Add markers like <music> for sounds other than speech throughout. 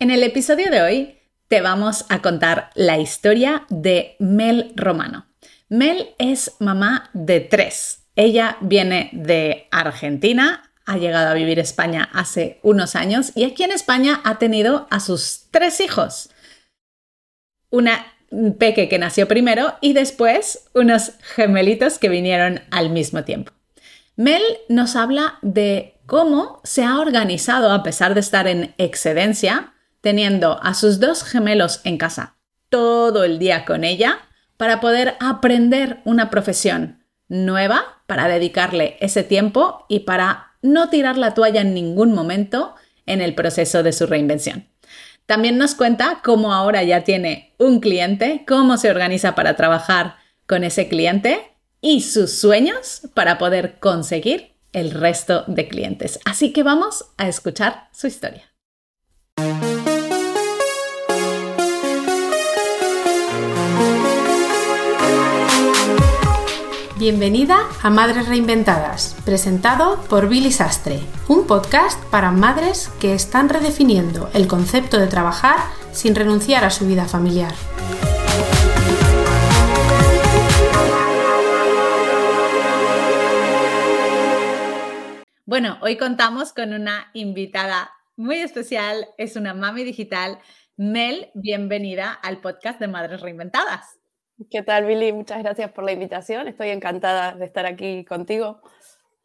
En el episodio de hoy te vamos a contar la historia de Mel Romano. Mel es mamá de tres. Ella viene de Argentina, ha llegado a vivir España hace unos años y aquí en España ha tenido a sus tres hijos. Una peque que nació primero y después unos gemelitos que vinieron al mismo tiempo. Mel nos habla de cómo se ha organizado a pesar de estar en excedencia, teniendo a sus dos gemelos en casa todo el día con ella, para poder aprender una profesión nueva, para dedicarle ese tiempo y para no tirar la toalla en ningún momento en el proceso de su reinvención. También nos cuenta cómo ahora ya tiene un cliente, cómo se organiza para trabajar con ese cliente y sus sueños para poder conseguir el resto de clientes. Así que vamos a escuchar su historia. Bienvenida a Madres Reinventadas, presentado por Billy Sastre, un podcast para madres que están redefiniendo el concepto de trabajar sin renunciar a su vida familiar. Bueno, hoy contamos con una invitada muy especial, es una mami digital. Mel, bienvenida al podcast de Madres Reinventadas. ¿Qué tal, Billy? Muchas gracias por la invitación. Estoy encantada de estar aquí contigo.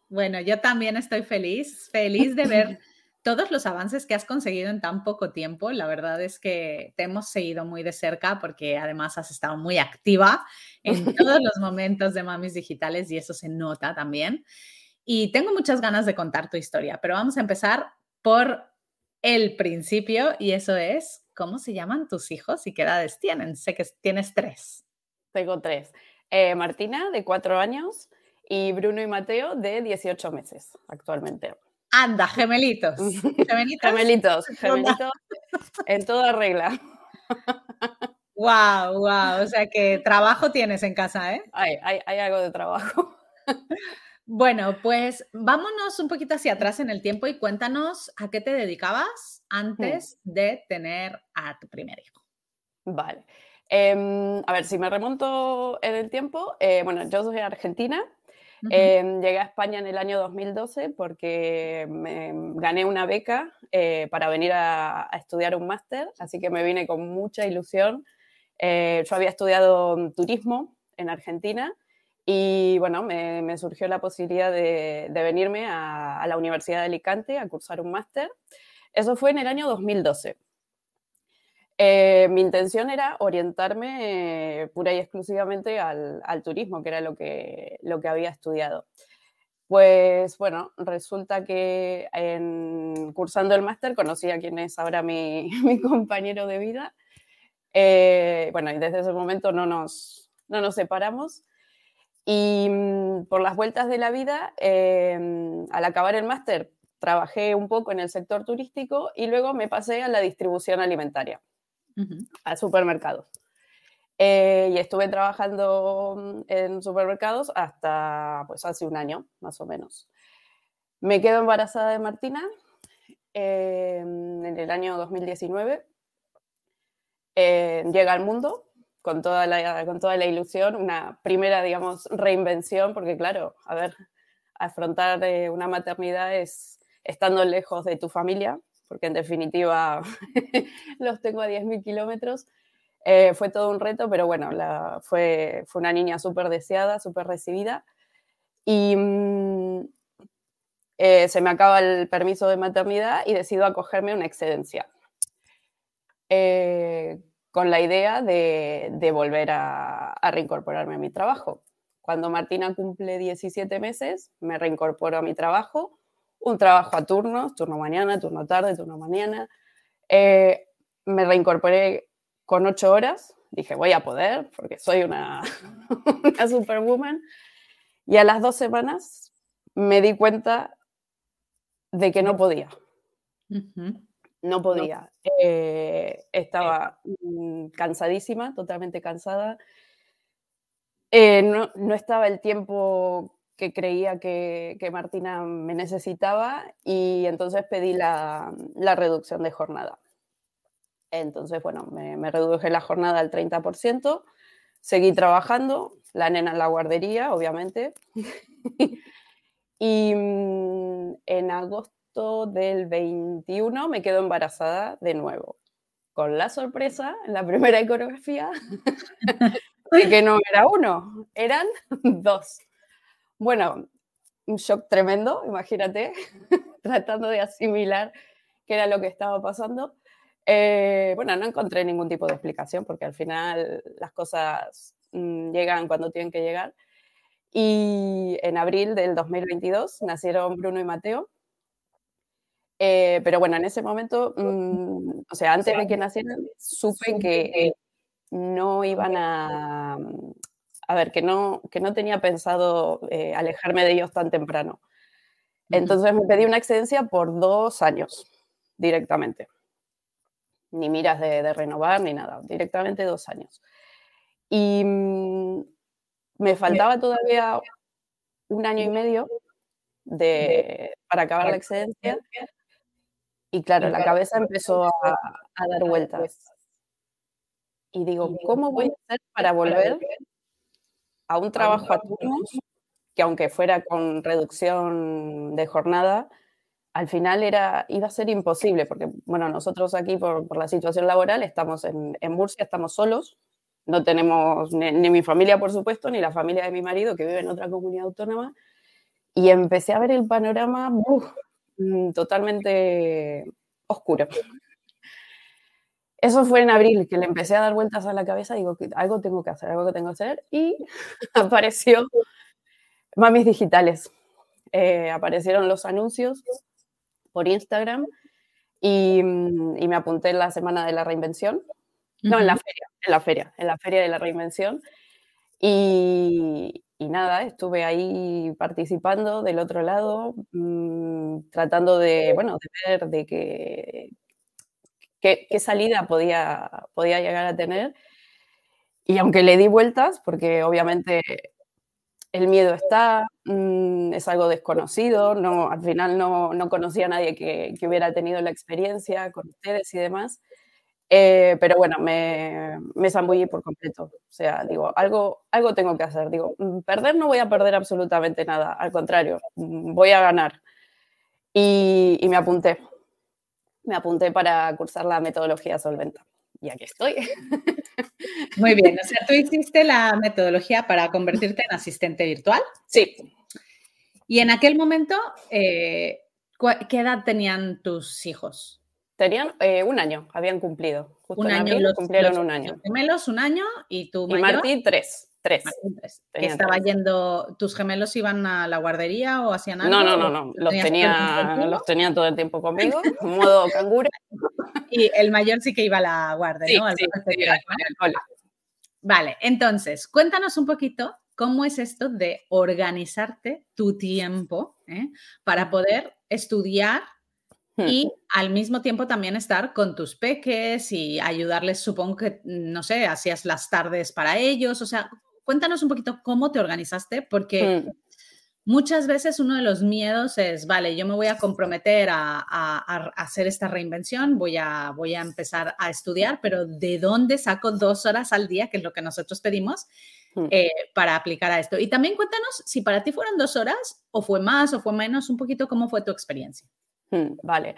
Bueno, yo también estoy feliz, feliz de ver <laughs> todos los avances que has conseguido en tan poco tiempo. La verdad es que te hemos seguido muy de cerca porque además has estado muy activa en <laughs> todos los momentos de Mamis Digitales y eso se nota también. Y tengo muchas ganas de contar tu historia, pero vamos a empezar por el principio y eso es, ¿cómo se llaman tus hijos y qué edades tienen? Sé que tienes tres. Tengo tres. Eh, Martina, de cuatro años, y Bruno y Mateo, de 18 meses actualmente. Anda, gemelitos. Gemelitos, gemelitos, gemelitos en toda regla. Wow, wow. O sea que trabajo tienes en casa, ¿eh? Hay, hay, hay algo de trabajo. Bueno, pues vámonos un poquito hacia atrás en el tiempo y cuéntanos a qué te dedicabas antes de tener a tu primer hijo. Vale. Em, a ver, si me remonto en el tiempo, eh, bueno, yo soy argentina. Em, llegué a España en el año 2012 porque me gané una beca eh, para venir a, estudiar un máster, así que me vine con mucha ilusión. Eh, yo había estudiado turismo en Argentina y bueno, me, surgió la posibilidad de, venirme a, a, la Universidad de Alicante a cursar un máster. Eso fue en el año 2012. Eh, mi intención era orientarme eh, pura y exclusivamente al, turismo, que era lo que, lo que había estudiado. Pues bueno, resulta que en, cursando el máster conocí a quien es ahora mi, <laughs> compañero de vida. Eh, bueno, y desde ese momento no nos, no nos separamos. Y mm, por las vueltas de la vida, al acabar el máster, trabajé un poco en el sector turístico y luego me pasé a la distribución alimentaria a supermercados. Eh, y estuve trabajando en supermercados hasta pues hace un año, más o menos. Me quedo embarazada de Martina eh, en el año 2019. Eh, llega al mundo con toda, la, con toda la ilusión, una primera, digamos, reinvención, porque claro, a ver, afrontar una maternidad es estando lejos de tu familia, porque en definitiva <laughs> los tengo a 10.000 kilómetros. Eh, fue todo un reto, pero bueno, fue, fue una niña súper deseada, súper recibida. Y mm, eh, se me acaba el permiso de maternidad y decido acogerme una excedencia. Eh, con la idea de, de volver a, a, reincorporarme a mi trabajo. Cuando Martina cumple 17 meses, me reincorporo a mi trabajo un trabajo a turnos, turno mañana, turno tarde, turno mañana. Eh, me reincorporé con ocho horas, dije voy a poder porque soy una, <laughs> una superwoman. Y a las dos semanas me di cuenta de que no podía. No podía. Eh, estaba mm, cansadísima, totalmente cansada. Eh, no, no, estaba el tiempo que creía que, Martina me necesitaba y entonces pedí la, reducción de jornada. Entonces, bueno, me, reduje la jornada al 30%, seguí trabajando, la nena en la guardería, obviamente. <laughs> y mm, en agosto del 21 me quedo embarazada de nuevo, con la sorpresa, en la primera ecografía, <laughs> de que no era uno, eran dos. Bueno, un shock tremendo, imagínate, <laughs> tratando de asimilar qué era lo que estaba pasando. Eh, bueno, no encontré ningún tipo de explicación porque al final las cosas mm, llegan cuando tienen que llegar. Y en abril del 2022 nacieron Bruno y Mateo. Eh, pero bueno, en ese momento, mm, o sea, antes de que nacieran, supe que no iban a, a ver, que no, que no tenía pensado eh, alejarme de ellos tan temprano. Entonces me pedí una excedencia por dos años directamente. Ni miras de, renovar ni nada, directamente dos años. Y mm, me faltaba todavía un año y medio de, para acabar la excedencia. Y claro, la cabeza empezó a, a dar vueltas. Y digo, ¿cómo voy a hacer para volver a un trabajo a turnos, que aunque fuera con reducción de jornada, al final era, iba a ser imposible, porque bueno, nosotros aquí por, por la situación laboral estamos en, en, Murcia, estamos solos, no tenemos ni, ni, mi familia, por supuesto, ni la familia de mi marido, que vive en otra comunidad autónoma, y empecé a ver el panorama uf, mm, totalmente oscuro. Eso fue en abril, que le empecé a dar vueltas a la cabeza, digo, algo tengo que hacer, algo que tengo que hacer, y <laughs> apareció Mamis Digitales. Eh, aparecieron los anuncios por Instagram y, y, me apunté en la semana de la reinvención. No, uh -huh. en la feria, en la feria, en la feria de la reinvención. Y, y nada, estuve ahí participando del otro lado, mmm, tratando de, bueno, de ver de que qué, salida podía, podía llegar a tener. Y aunque le di vueltas, porque obviamente el miedo está, mmm, es algo desconocido, no, al final no, no conocía a nadie que, que, hubiera tenido la experiencia con ustedes y demás. Eh, pero bueno, me, me zambullí por completo. O sea, digo, algo, algo tengo que hacer. Digo, mm, perder no voy a perder absolutamente nada, al contrario, mm, voy a ganar. Y me apunté me apunté para cursar la metodología Solventa. Y aquí estoy. <laughs> Muy bien, o sea, tú hiciste la metodología para convertirte en asistente virtual. Sí. Y en aquel momento, eh, ¿qué edad tenían tus hijos? Tenían eh, un año, habían cumplido. Justo un año, los, cumplieron los, un año. Los gemelos un año y tú Y Martí tres. Tres. tres. Que estaba tres. yendo, ¿tus gemelos iban a la guardería o hacían algo? No, no, no, no. Los, tenía, los tenía todo el tiempo conmigo, <laughs> en modo canguro. Y el mayor sí que iba a la guardia, sí, ¿no? Al sí, sí, al vale, entonces, cuéntanos un poquito cómo es esto de organizarte tu tiempo ¿eh? para poder estudiar Hmm. y al mismo tiempo también estar con tus peques y ayudarles, supongo que, no sé, hacías las tardes para ellos, o sea, cuéntanos un poquito cómo te organizaste, porque mm. muchas veces uno de los miedos es, vale, yo me voy a comprometer a, a, a, hacer esta reinvención, voy a, voy a empezar a estudiar, pero ¿de dónde saco dos horas al día, que es lo que nosotros pedimos, mm. eh, para aplicar a esto? Y también cuéntanos si para ti fueron dos horas o fue más o fue menos, un poquito cómo fue tu experiencia. Hmm, vale.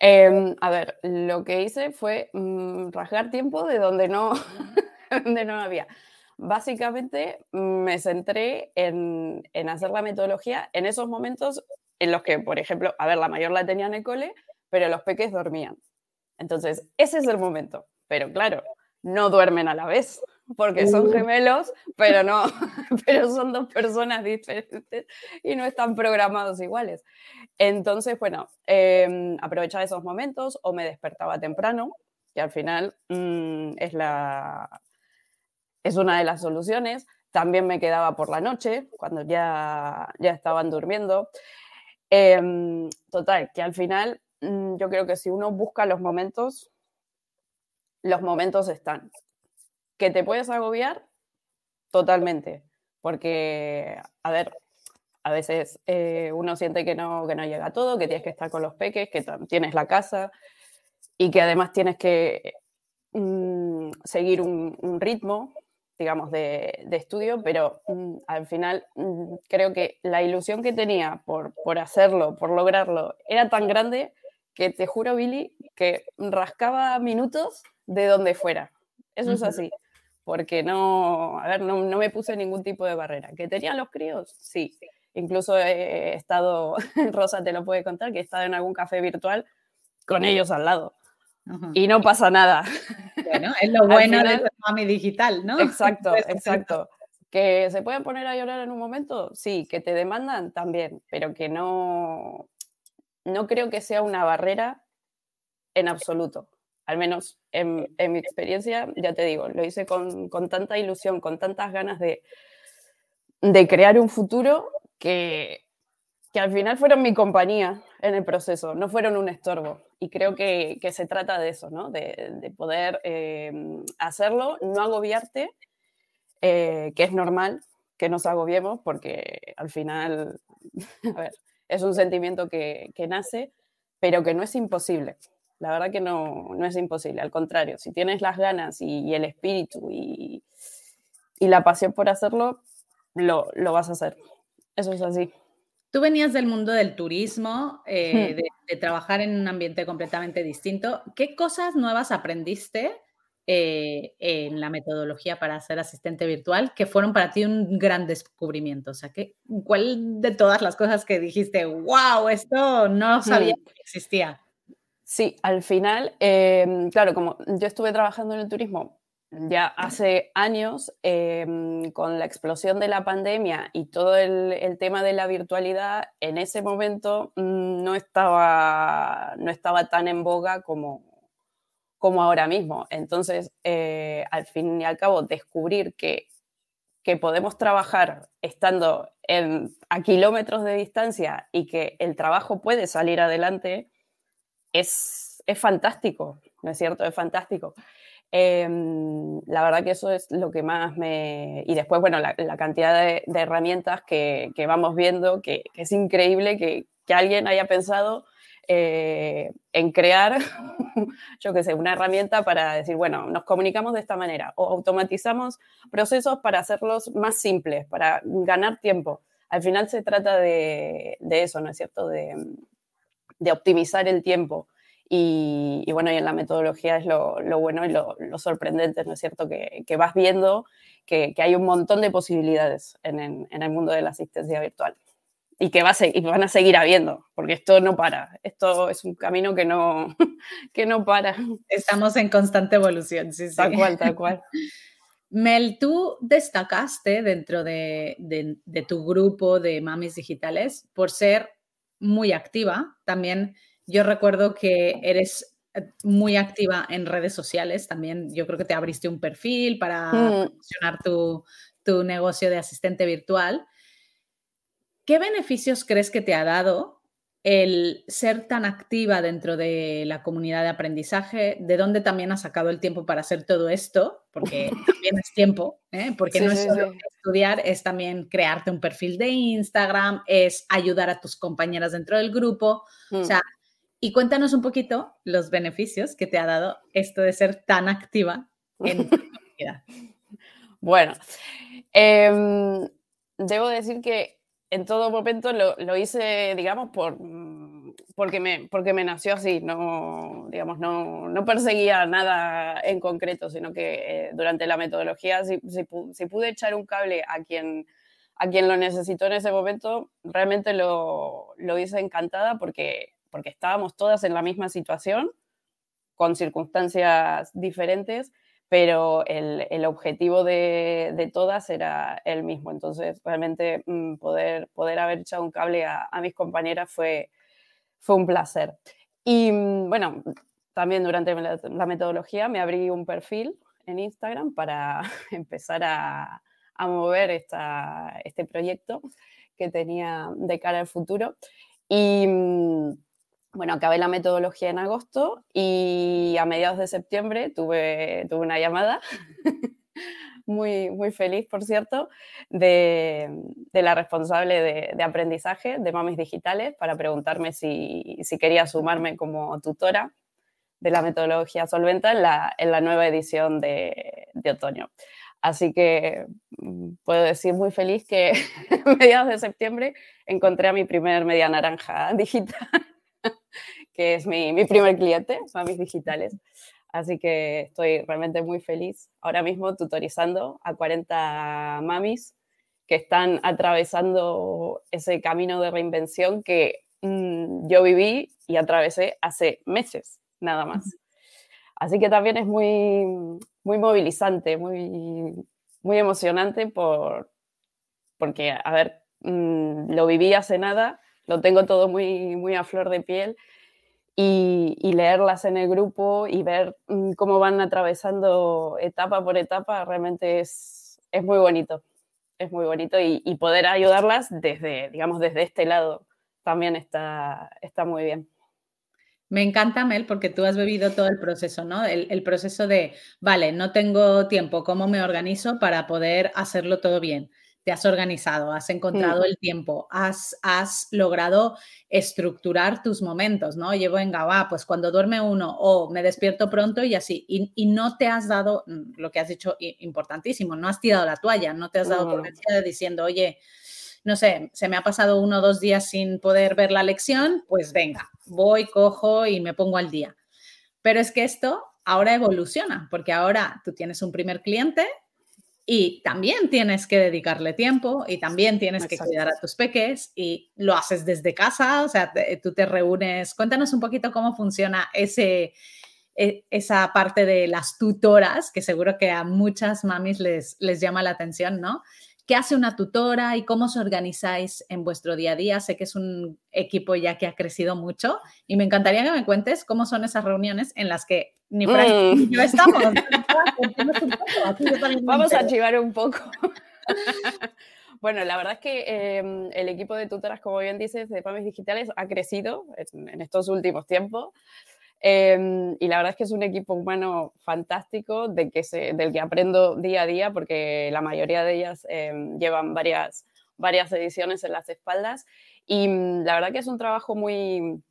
Eh, a ver, lo que hice fue mmm, rasgar tiempo de donde no, <laughs> donde no había. Básicamente me centré en, en, hacer la metodología en esos momentos en los que, por ejemplo, a ver, la mayor la tenía en el cole, pero los peques dormían. Entonces, ese es el momento. Pero claro, no duermen a la vez porque son gemelos, pero no, <laughs> pero son dos personas diferentes y no están programados iguales. Entonces, bueno, eh, aprovechaba esos momentos o me despertaba temprano, que al final mmm, es, la, es una de las soluciones. También me quedaba por la noche, cuando ya, ya estaban durmiendo. Eh, total, que al final mmm, yo creo que si uno busca los momentos, los momentos están. ¿Que te puedes agobiar? Totalmente. Porque, a ver, a veces eh, uno siente que no, que no llega a todo, que tienes que estar con los peques, que tienes la casa. y que además tienes que mm, seguir un, ritmo, digamos, de, estudio, pero mm, al final mm, creo que la ilusión que tenía por, por hacerlo, por lograrlo, era tan grande que te juro, Billy, que rascaba minutos de donde fuera. Eso es así. Porque no, a ver, no, no, me puse ningún tipo de barrera. ¿Que tenían los críos? Sí. Incluso he estado, <laughs> Rosa te lo puede contar, que he estado en algún café virtual con ellos al lado. Y no pasa nada. <laughs> Bueno, es lo bueno de mami digital, ¿no? Exacto, exacto. ¿Que se pueden poner a llorar en un momento? Sí, que te demandan también, pero que no, no creo que sea una barrera en absoluto. Al menos en, mi experiencia, ya te digo, lo hice con, tanta ilusión, con tantas ganas de, de crear un futuro que, que al final fueron mi compañía en el proceso, no fueron un estorbo. Y creo que, se trata de eso, ¿no? de, poder eh, hacerlo, no agobiarte, eh, que es normal que nos agobiemos, porque al final, <laughs> es un sentimiento que, nace, pero que no es imposible. La verdad que no, no es imposible, al contrario, si tienes las ganas y, el espíritu y, y, la pasión por hacerlo, lo, lo vas a hacer. Eso es así. Tú venías del mundo del turismo, eh, hmm. de, trabajar en un ambiente completamente distinto. ¿Qué cosas nuevas aprendiste eh, en la metodología para ser asistente virtual que fueron para ti un gran descubrimiento? O sea, ¿qué, ¿cuál de todas las cosas que dijiste, wow, esto no sabía hmm. que existía? Sí, al final, em, claro, como yo estuve trabajando en el turismo ya hace años, em, con la explosión de la pandemia y todo el, tema de la virtualidad, en ese momento mm, no, estaba, no estaba tan en boga como, como ahora mismo. Entonces, eh, al fin y al cabo, descubrir que, que podemos trabajar estando a kilómetros de distancia y que el trabajo puede salir adelante, es, es fantástico, ¿no es cierto? Es fantástico. Em, la verdad que eso es lo que más me... Y después, bueno, la, cantidad de, herramientas que, vamos viendo, que, es increíble que, alguien haya pensado eh, en crear, <laughs> yo qué sé, una herramienta para decir, bueno, nos comunicamos de esta manera o automatizamos procesos para hacerlos más simples, para ganar tiempo. Al final se trata de, eso, ¿no es cierto? De, de optimizar el tiempo. Y, bueno, y en la metodología es lo, bueno y lo, sorprendente, ¿no es cierto? Que, vas viendo que, hay un montón de posibilidades en, el mundo de la asistencia virtual y que va y van a seguir habiendo, porque esto no para, esto es un camino que no, <laughs> que no para. Estamos en constante evolución, sí, sí. Tal cual, tal cual. <laughs> Mel, tú destacaste dentro de, de tu grupo de mamis digitales por ser muy activa, también yo recuerdo que eres eh, muy activa en redes sociales también. Yo creo que te abriste un perfil para mm. funcionar tu, tu negocio de asistente virtual. ¿Qué beneficios crees que te ha dado el ser tan activa dentro de la comunidad de aprendizaje? ¿De dónde también has sacado el tiempo para hacer todo esto? Porque <laughs> también es tiempo, ¿eh? porque no es solo estudiar, es también crearte un perfil de Instagram, es ayudar a tus compañeras dentro del grupo. O mm. sea, y cuéntanos un poquito los beneficios que te ha dado esto de ser tan activa en <laughs> tu vida. Bueno, em, debo decir que en todo momento lo, hice, digamos, por, porque, me, porque me nació así, no, digamos, no, no perseguía nada en concreto, sino que eh, durante la metodología, si, si, pude echar un cable a quien, a quien lo necesitó en ese momento, realmente lo, lo hice encantada porque porque estábamos todas en la misma situación, con circunstancias diferentes, pero el, objetivo de, todas era el mismo. Entonces, realmente mm, poder, poder haber echado un cable a, mis compañeras fue, fue un placer. Y mm, bueno, también durante la, metodología me abrí un perfil en Instagram para <laughs> empezar a, mover esta, este proyecto que tenía de cara al futuro. Y mm, bueno, acabé la metodología en agosto y a mediados de septiembre tuve, tuve una llamada, <laughs> muy, muy feliz, por cierto, de, la responsable de, aprendizaje de Mamis Digitales para preguntarme si, quería sumarme como tutora de la metodología Solventa en la, en la nueva edición de, de, otoño. Así que mm, puedo decir muy feliz que <laughs> a mediados de septiembre encontré a mi primer media naranja digital, <laughs> que es mi, mi primer cliente, Mamis Digitales. Así que estoy realmente muy feliz ahora mismo tutorizando a 40 mamis que están atravesando ese camino de reinvención que mm, yo viví y atravesé hace meses, nada más. Así que también es muy, muy movilizante, muy, muy emocionante por, porque, a ver, mm, lo viví hace nada, lo tengo todo muy, muy a flor de piel y, y leerlas en el grupo y ver mm, cómo van atravesando etapa por etapa realmente es, es muy bonito es muy bonito y, poder ayudarlas desde, digamos, desde este lado también está, está muy bien. Me encanta, Mel, porque tú has bebido todo el proceso, ¿no? El, el, proceso de, vale, no tengo tiempo, ¿cómo me organizo para poder hacerlo todo bien? Te has organizado, has encontrado el tiempo, has, has logrado estructurar tus momentos, ¿no? Llevo en va, pues cuando duerme uno o me despierto pronto y así, y, no te has dado, mm, lo que has dicho importantísimo, no has tirado la toalla, no te has dado por vencida diciendo, oye, no sé, se me ha pasado uno o dos días sin poder ver la lección, pues venga, voy, cojo y me pongo al día. Pero es que esto ahora evoluciona, porque ahora tú tienes un primer cliente, y también tienes que dedicarle tiempo y también tienes que cuidar a tus peques y lo haces desde casa, o sea, tú te reúnes. Cuéntanos un poquito cómo funciona ese, e, esa parte de las tutoras, que seguro que a muchas mamis les, les llama la atención, ¿no? ¿Qué hace una tutora y cómo os organizáis en vuestro día a día? Sé que es un equipo ya que ha crecido mucho y me encantaría que me cuentes cómo son esas reuniones en las que ni Frank ni mm. yo <laughs> estamos. Vamos a archivar un poco. <laughs> Bueno, la verdad es que em, el equipo de tutoras, como bien dices, de PAMIS Digitales ha crecido en estos últimos tiempos. Em, y la verdad es que es un equipo humano fantástico de que se, del que aprendo día a día porque la mayoría de ellas em, llevan varias, varias ediciones en las espaldas y mm, la verdad que es un trabajo muy,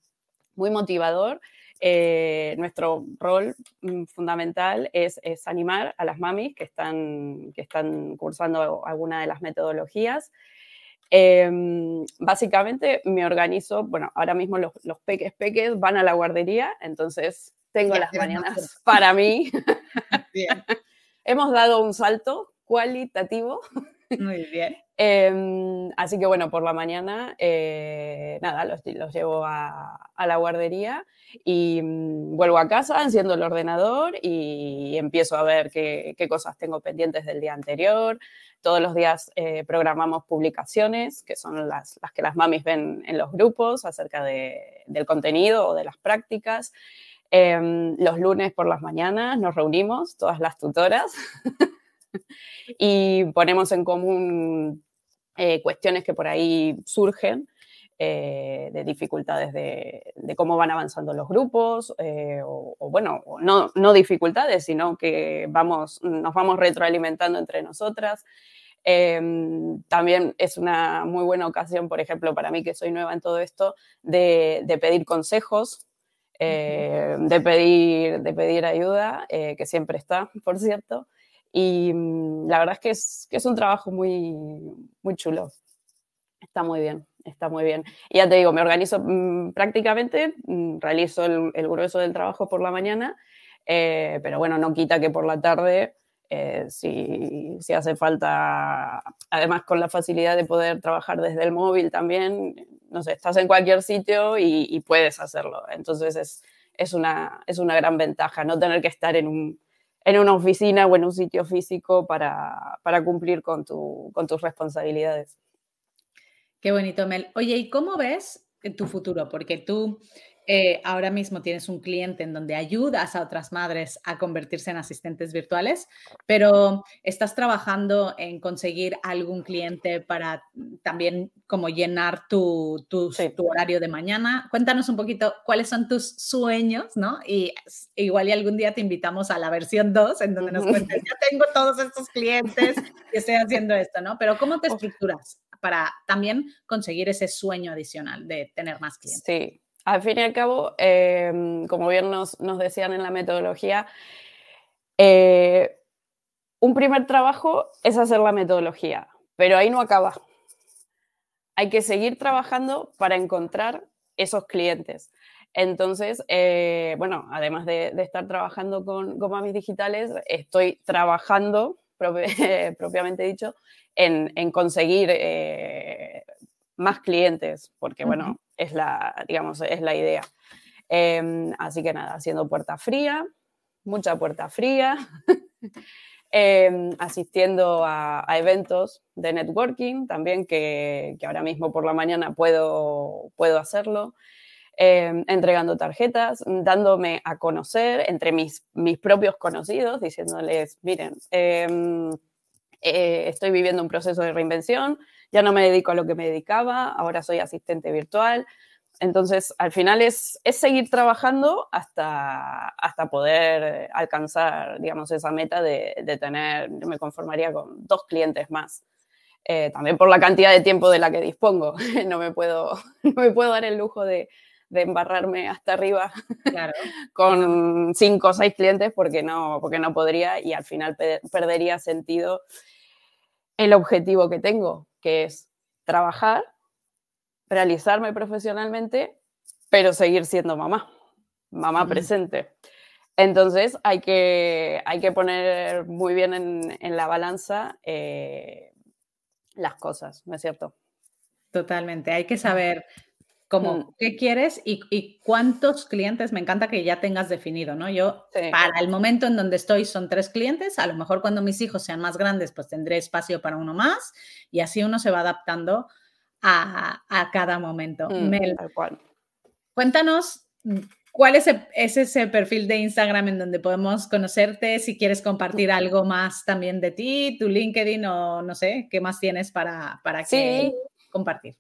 muy motivador. Eh, nuestro rol mm, fundamental es, es, animar a las mamis que están, que están cursando alguna de las metodologías Em, básicamente me organizo, bueno, ahora mismo los, peques peques van a la guardería, entonces tengo las mañanas para mí. <laughs> <laughs> Hemos dado un salto cualitativo. Muy bien. <laughs> Em, así que bueno, por la mañana, eh, nada, los, llevo a, la guardería y mm, vuelvo a casa, enciendo el ordenador y empiezo a ver qué, qué cosas tengo pendientes del día anterior, todos los días eh, programamos publicaciones, que son las, las, que las mamis ven en los grupos acerca de, del contenido o de las prácticas. Em, los lunes por las mañanas nos reunimos, todas las tutoras, <laughs> <laughs> y ponemos en común eh, cuestiones que por ahí surgen. Eh, de dificultades de, de, cómo van avanzando los grupos, o, o, bueno, no, no, dificultades, sino que vamos, nos vamos retroalimentando entre nosotras. Em, también es una muy buena ocasión, por ejemplo, para mí que soy nueva en todo esto, de, pedir consejos, eh, de, pedir, de pedir ayuda, eh, que siempre está, <laughs> por cierto. Y mm, la verdad es que es, que es un trabajo muy, muy chulo. Está muy bien, está muy bien. Y ya te digo, me organizo mm, prácticamente, mm, realizo el, grueso del trabajo por la mañana, eh, pero bueno, no quita que por la tarde eh, si, si, hace falta, además con la facilidad de poder trabajar desde el móvil también, no sé, estás en cualquier sitio y, puedes hacerlo. Entonces es, es, una, es una gran ventaja no tener que estar en, un, en una oficina o en un sitio físico para, para cumplir con, tu, con tus responsabilidades. Qué bonito, Mel. Oye, ¿y cómo ves tu futuro? Porque tú eh, ahora mismo tienes un cliente en donde ayudas a otras madres a convertirse en asistentes virtuales, pero estás trabajando en conseguir algún cliente para también como llenar tu, tu, horario de mañana. Cuéntanos un poquito cuáles son tus sueños, ¿no? Y igual y algún día te invitamos a la versión 2 en donde nos cuentes, ya tengo todos estos clientes que estoy haciendo esto, ¿no? Pero ¿cómo te estructuras para también conseguir ese sueño adicional de tener más clientes? Sí. Al fin y al cabo, em, como bien nos, decían en la metodología, eh, un primer trabajo es hacer la metodología, pero ahí no acaba. Hay que seguir trabajando para encontrar esos clientes. Entonces, eh, bueno, además de, estar trabajando con, con Mamis Digitales, estoy trabajando, <laughs> <laughs> propiamente dicho, en, conseguir eh, más clientes, porque, bueno, es la, digamos, es la idea. Em, así que nada, haciendo puerta fría, mucha puerta fría, <laughs> em, asistiendo a, eventos de networking también, que, que, ahora mismo por la mañana puedo, puedo hacerlo. Em, entregando tarjetas, dándome a conocer entre mis, mis propios conocidos, diciéndoles, miren, em, eh, estoy viviendo un proceso de reinvención, ya no me dedico a lo que me dedicaba, ahora soy asistente virtual. Entonces, al final es, es seguir trabajando hasta, hasta poder alcanzar, digamos, esa meta de, de tener, me conformaría con dos clientes más. Eh, también por la cantidad de tiempo de la que dispongo. <laughs> no, me puedo, <laughs> no me puedo dar el lujo de, de embarrarme hasta arriba <laughs> con cinco o seis clientes porque no, porque no podría y al final perdería sentido el objetivo que tengo, que es trabajar, realizarme profesionalmente, pero seguir siendo mamá, mamá presente. Entonces hay que, hay que poner muy bien en, la balanza eh, las cosas, ¿no es cierto? Totalmente, hay que saber como mm. qué quieres y, cuántos clientes, me encanta que ya tengas definido, ¿no? Yo, para el momento en donde estoy, son tres clientes, a lo mejor cuando mis hijos sean más grandes, pues tendré espacio para uno más y así uno se va adaptando a, cada momento. Mm, Mel, cuéntanos mm, cuál es, ese perfil de Instagram en donde podemos conocerte, si quieres compartir algo más también de ti, tu LinkedIn o no sé, qué más tienes para, para que compartir.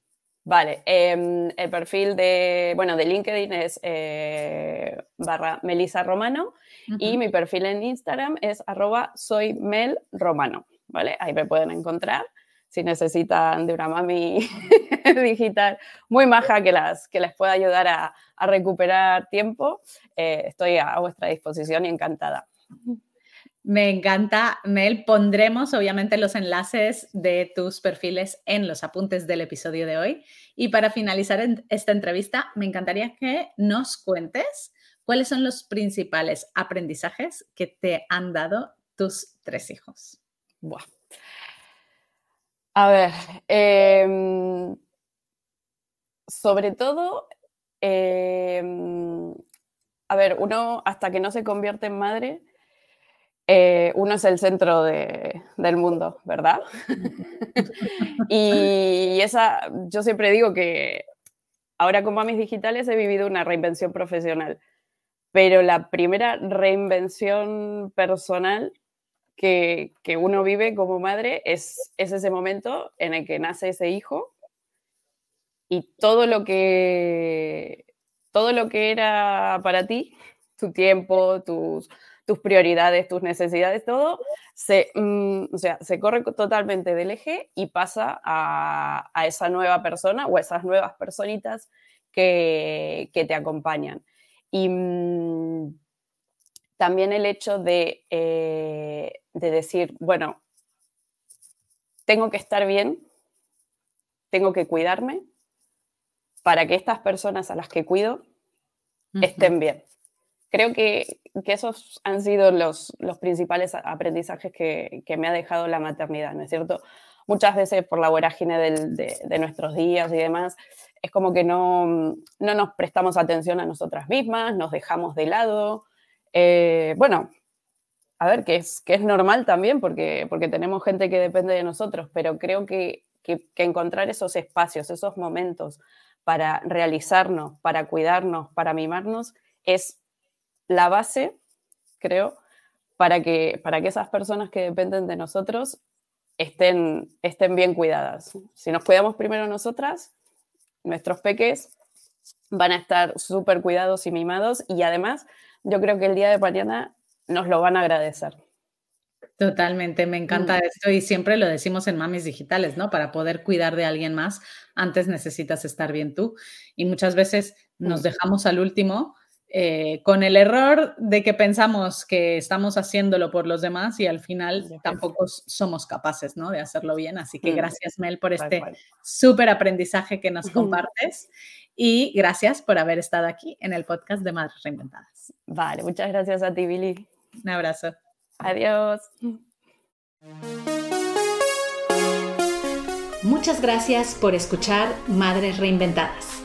Vale, em, el perfil de, bueno, de LinkedIn es eh, barra Melisa Romano y mi perfil en Instagram es arroba soy Mel Romano, ¿vale? Ahí me pueden encontrar si necesitan de una mami <laughs> digital muy maja que, las, que les pueda ayudar a, recuperar tiempo, eh, estoy a vuestra disposición y encantada. Me encanta, Mel. Pondremos obviamente los enlaces de tus perfiles en los apuntes del episodio de hoy. Y para finalizar esta entrevista, me encantaría que nos cuentes cuáles son los principales aprendizajes que te han dado tus tres hijos. A ver, em, sobre todo, em, a ver, uno hasta que no se convierte en madre, eh, uno es el centro del mundo, ¿verdad? <laughs> y esa, yo siempre digo que ahora con Mamis Digitales he vivido una reinvención profesional, pero la primera reinvención personal que, uno vive como madre es, es ese momento en el que nace ese hijo y todo lo que, todo lo que era para ti, tu tiempo, tus tus prioridades, tus necesidades, todo, se, mm, o sea, se corre totalmente del eje y pasa a, esa nueva persona o a esas nuevas personitas que, te acompañan. Y mm, también el hecho de, eh, de decir, bueno, tengo que estar bien, tengo que cuidarme para que estas personas a las que cuido estén bien creo que, esos han sido los, principales aprendizajes que, me ha dejado la maternidad, ¿no es cierto? Muchas veces por la vorágine de, nuestros días y demás, es como que no, nos prestamos atención a nosotras mismas, nos dejamos de lado. Eh, bueno, a ver, que es, que es normal también porque, porque tenemos gente que depende de nosotros, pero creo que, que encontrar esos espacios, esos momentos para realizarnos, para cuidarnos, para mimarnos, es la base, creo, para que, para que esas personas que dependen de nosotros estén, estén bien cuidadas. Si nos cuidamos primero nosotras, nuestros peques van a estar súper cuidados y mimados y además yo creo que el día de mañana nos lo van a agradecer. Totalmente, me encanta mm. esto y siempre lo decimos en Mamis Digitales, ¿no? Para poder cuidar de alguien más, antes necesitas estar bien tú. Y muchas veces nos mm. dejamos al último eh, con el error de que pensamos que estamos haciéndolo por los demás y al final tampoco somos capaces, ¿no? De hacerlo bien. Así que mm. gracias, Mel, por este súper aprendizaje que nos <laughs> compartes y gracias por haber estado aquí en el podcast de Madres Reinventadas. Vale, muchas gracias a ti, Billy. Un abrazo. Adiós. Muchas gracias por escuchar Madres Reinventadas.